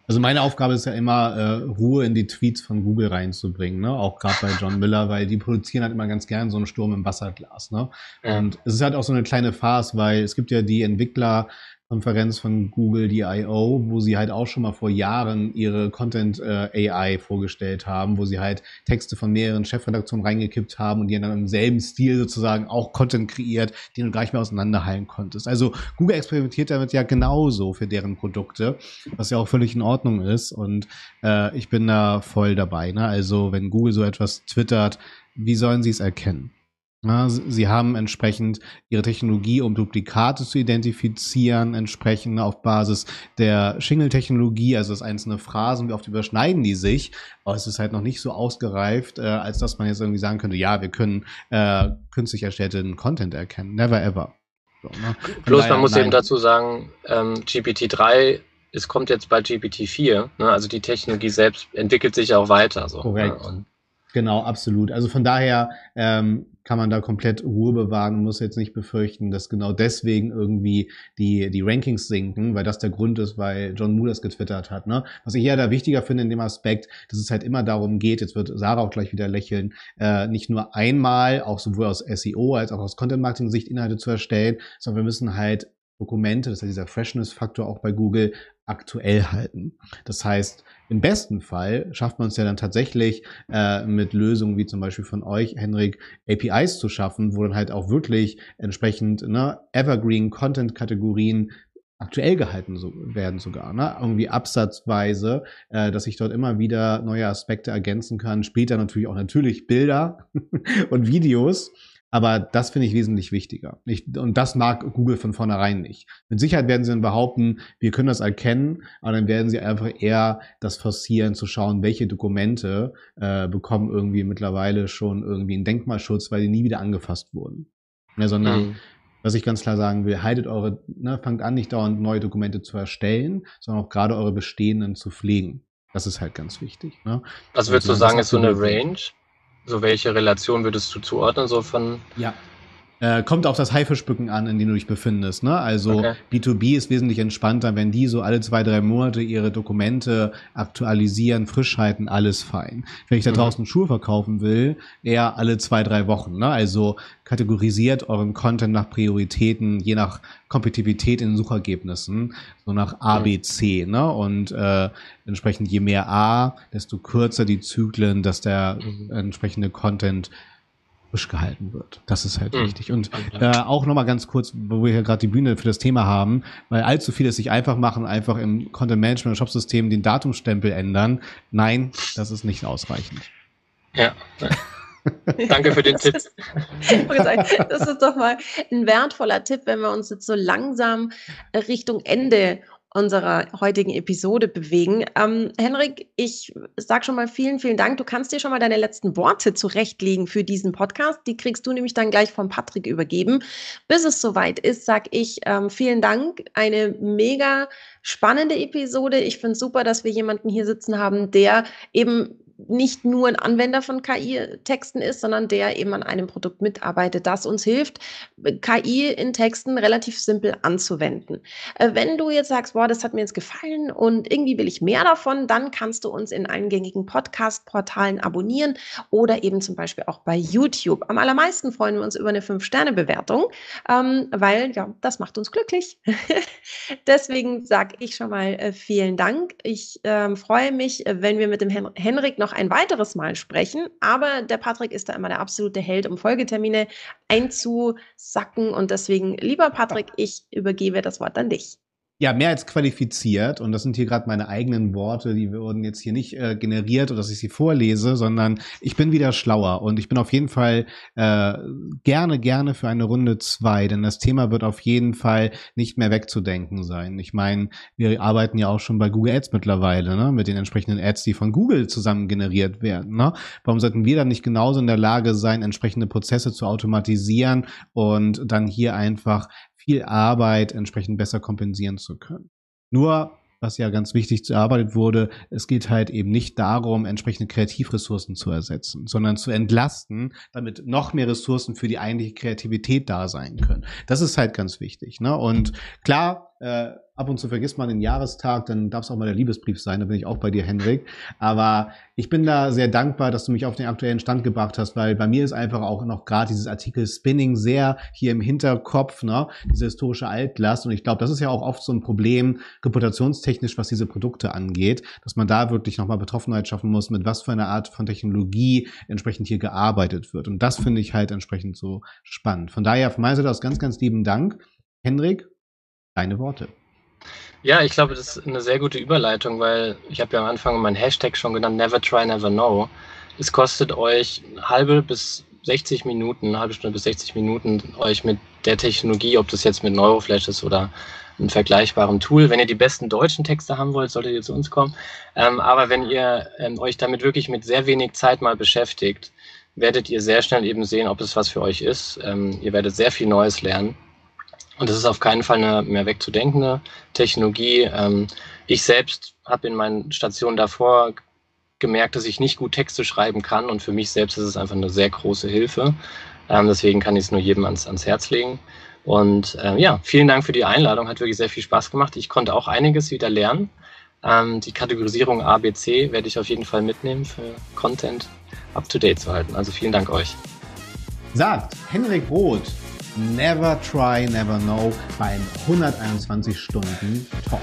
Also meine Aufgabe ist ja immer, äh, Ruhe in die Tweets von Google reinzubringen, ne? Auch gerade bei John Miller, weil die produzieren halt immer ganz gern so einen Sturm im Wasserglas, ne? Ja. Und es ist halt auch so eine kleine Farce, weil es gibt ja die Entwickler, Konferenz von Google, die I.O., wo sie halt auch schon mal vor Jahren ihre Content äh, AI vorgestellt haben, wo sie halt Texte von mehreren Chefredaktionen reingekippt haben und die dann im selben Stil sozusagen auch Content kreiert, den du gar nicht mehr auseinanderhalten konntest. Also Google experimentiert damit ja genauso für deren Produkte, was ja auch völlig in Ordnung ist und äh, ich bin da voll dabei. Ne? Also wenn Google so etwas twittert, wie sollen sie es erkennen? Ja, sie haben entsprechend ihre Technologie, um Duplikate zu identifizieren, entsprechend auf Basis der Shingle-Technologie, also das einzelne Phrasen, wie oft überschneiden die sich. Aber es ist halt noch nicht so ausgereift, äh, als dass man jetzt irgendwie sagen könnte, ja, wir können äh, künstlich erstellten Content erkennen. Never ever. So, ne? Bloß daher, man muss nein. eben dazu sagen, ähm, GPT-3 es kommt jetzt bei GPT-4, ne? also die Technologie selbst entwickelt sich auch weiter. So, Korrekt. Ne? Genau, absolut. Also von daher ähm, kann man da komplett Ruhe bewahren und muss jetzt nicht befürchten, dass genau deswegen irgendwie die, die Rankings sinken, weil das der Grund ist, weil John Moore das getwittert hat. Ne? Was ich eher da wichtiger finde in dem Aspekt, dass es halt immer darum geht, jetzt wird Sarah auch gleich wieder lächeln, äh, nicht nur einmal, auch sowohl aus SEO als auch aus Content-Marketing-Sicht Inhalte zu erstellen, sondern wir müssen halt Dokumente, das ja dieser Freshness-Faktor auch bei Google, aktuell halten. Das heißt, im besten Fall schafft man es ja dann tatsächlich äh, mit Lösungen wie zum Beispiel von euch, Henrik, APIs zu schaffen, wo dann halt auch wirklich entsprechend ne, Evergreen Content-Kategorien aktuell gehalten so, werden sogar, ne? irgendwie absatzweise, äh, dass ich dort immer wieder neue Aspekte ergänzen kann. Später natürlich auch natürlich Bilder [laughs] und Videos, aber das finde ich wesentlich wichtiger. Ich, und das mag Google von vornherein nicht. Mit Sicherheit werden sie dann behaupten, wir können das erkennen, aber dann werden sie einfach eher das forcieren, zu schauen, welche Dokumente äh, bekommen irgendwie mittlerweile schon irgendwie einen Denkmalschutz, weil die nie wieder angefasst wurden. Ja, sondern mhm. was ich ganz klar sagen will, haltet eure, ne, fangt an, nicht dauernd neue Dokumente zu erstellen, sondern auch gerade eure bestehenden zu pflegen. Das ist halt ganz wichtig. Ne? Was würdest also, du sagen, ist so eine Range? So welche Relation würdest du zuordnen, so von? Ja. Äh, kommt auf das Haifischbücken an, in dem du dich befindest. Ne? Also okay. B2B ist wesentlich entspannter, wenn die so alle zwei, drei Monate ihre Dokumente aktualisieren, frisch halten, alles fein. Wenn ich da mhm. draußen Schuhe verkaufen will, eher alle zwei, drei Wochen. Ne? Also kategorisiert euren Content nach Prioritäten, je nach Kompetitivität in Suchergebnissen, so nach A, B, C. Ne? Und äh, entsprechend je mehr A, desto kürzer die Zyklen, dass der mhm. entsprechende Content gehalten wird. Das ist halt mhm. wichtig. Und äh, auch nochmal ganz kurz, wo wir hier gerade die Bühne für das Thema haben, weil allzu viele es sich einfach machen, einfach im Content Management und Shopsystem den Datumstempel ändern. Nein, das ist nicht ausreichend. Ja. Danke für den [laughs] Tipp. das ist doch mal ein wertvoller Tipp, wenn wir uns jetzt so langsam Richtung Ende unserer heutigen Episode bewegen. Ähm, Henrik, ich sage schon mal vielen, vielen Dank. Du kannst dir schon mal deine letzten Worte zurechtlegen für diesen Podcast. Die kriegst du nämlich dann gleich von Patrick übergeben. Bis es soweit ist, sage ich ähm, vielen Dank. Eine mega spannende Episode. Ich finde es super, dass wir jemanden hier sitzen haben, der eben nicht nur ein Anwender von KI-Texten ist, sondern der eben an einem Produkt mitarbeitet, das uns hilft, KI in Texten relativ simpel anzuwenden. Äh, wenn du jetzt sagst, boah, das hat mir jetzt gefallen und irgendwie will ich mehr davon, dann kannst du uns in allen gängigen Podcast-Portalen abonnieren oder eben zum Beispiel auch bei YouTube. Am allermeisten freuen wir uns über eine 5-Sterne-Bewertung, ähm, weil ja, das macht uns glücklich. [laughs] Deswegen sage ich schon mal äh, vielen Dank. Ich ähm, freue mich, äh, wenn wir mit dem Hen Henrik noch noch ein weiteres Mal sprechen, aber der Patrick ist da immer der absolute Held, um Folgetermine einzusacken. Und deswegen, lieber Patrick, ich übergebe das Wort an dich. Ja, mehr als qualifiziert. Und das sind hier gerade meine eigenen Worte, die wurden jetzt hier nicht äh, generiert oder dass ich sie vorlese, sondern ich bin wieder schlauer und ich bin auf jeden Fall äh, gerne, gerne für eine Runde zwei, denn das Thema wird auf jeden Fall nicht mehr wegzudenken sein. Ich meine, wir arbeiten ja auch schon bei Google Ads mittlerweile, ne, mit den entsprechenden Ads, die von Google zusammen generiert werden. Ne? Warum sollten wir dann nicht genauso in der Lage sein, entsprechende Prozesse zu automatisieren und dann hier einfach viel Arbeit entsprechend besser kompensieren zu können. Nur was ja ganz wichtig zu erarbeitet wurde, es geht halt eben nicht darum, entsprechende Kreativressourcen zu ersetzen, sondern zu entlasten, damit noch mehr Ressourcen für die eigentliche Kreativität da sein können. Das ist halt ganz wichtig. Ne? Und klar, äh, ab und zu vergisst man den Jahrestag, dann darf es auch mal der Liebesbrief sein, da bin ich auch bei dir, Hendrik. Aber ich bin da sehr dankbar, dass du mich auf den aktuellen Stand gebracht hast, weil bei mir ist einfach auch noch gerade dieses Artikel Spinning sehr hier im Hinterkopf, ne, diese historische Altlast. Und ich glaube, das ist ja auch oft so ein Problem, reputationstechnisch, was diese Produkte angeht, dass man da wirklich nochmal Betroffenheit schaffen muss, mit was für einer Art von Technologie entsprechend hier gearbeitet wird. Und das finde ich halt entsprechend so spannend. Von daher von meiner Seite aus ganz, ganz lieben Dank. Hendrik, deine Worte. Ja, ich glaube, das ist eine sehr gute Überleitung, weil ich habe ja am Anfang mein Hashtag schon genannt, Never Try, Never Know. Es kostet euch halbe bis 60 Minuten, halbe Stunde bis 60 Minuten, euch mit der Technologie, ob das jetzt mit Neuroflash ist oder einem vergleichbaren Tool. Wenn ihr die besten deutschen Texte haben wollt, solltet ihr zu uns kommen. Ähm, aber wenn ihr ähm, euch damit wirklich mit sehr wenig Zeit mal beschäftigt, werdet ihr sehr schnell eben sehen, ob es was für euch ist. Ähm, ihr werdet sehr viel Neues lernen. Und das ist auf keinen Fall eine mehr wegzudenkende Technologie. Ähm, ich selbst habe in meinen Stationen davor gemerkt, dass ich nicht gut Texte schreiben kann und für mich selbst ist es einfach eine sehr große Hilfe. Ähm, deswegen kann ich es nur jedem ans, ans Herz legen. Und äh, ja, vielen Dank für die Einladung, hat wirklich sehr viel Spaß gemacht. Ich konnte auch einiges wieder lernen. Ähm, die Kategorisierung ABC werde ich auf jeden Fall mitnehmen für Content up to date zu halten. Also vielen Dank euch. Sagt Henrik Roth, Never Try, Never Know beim 121 Stunden Talk.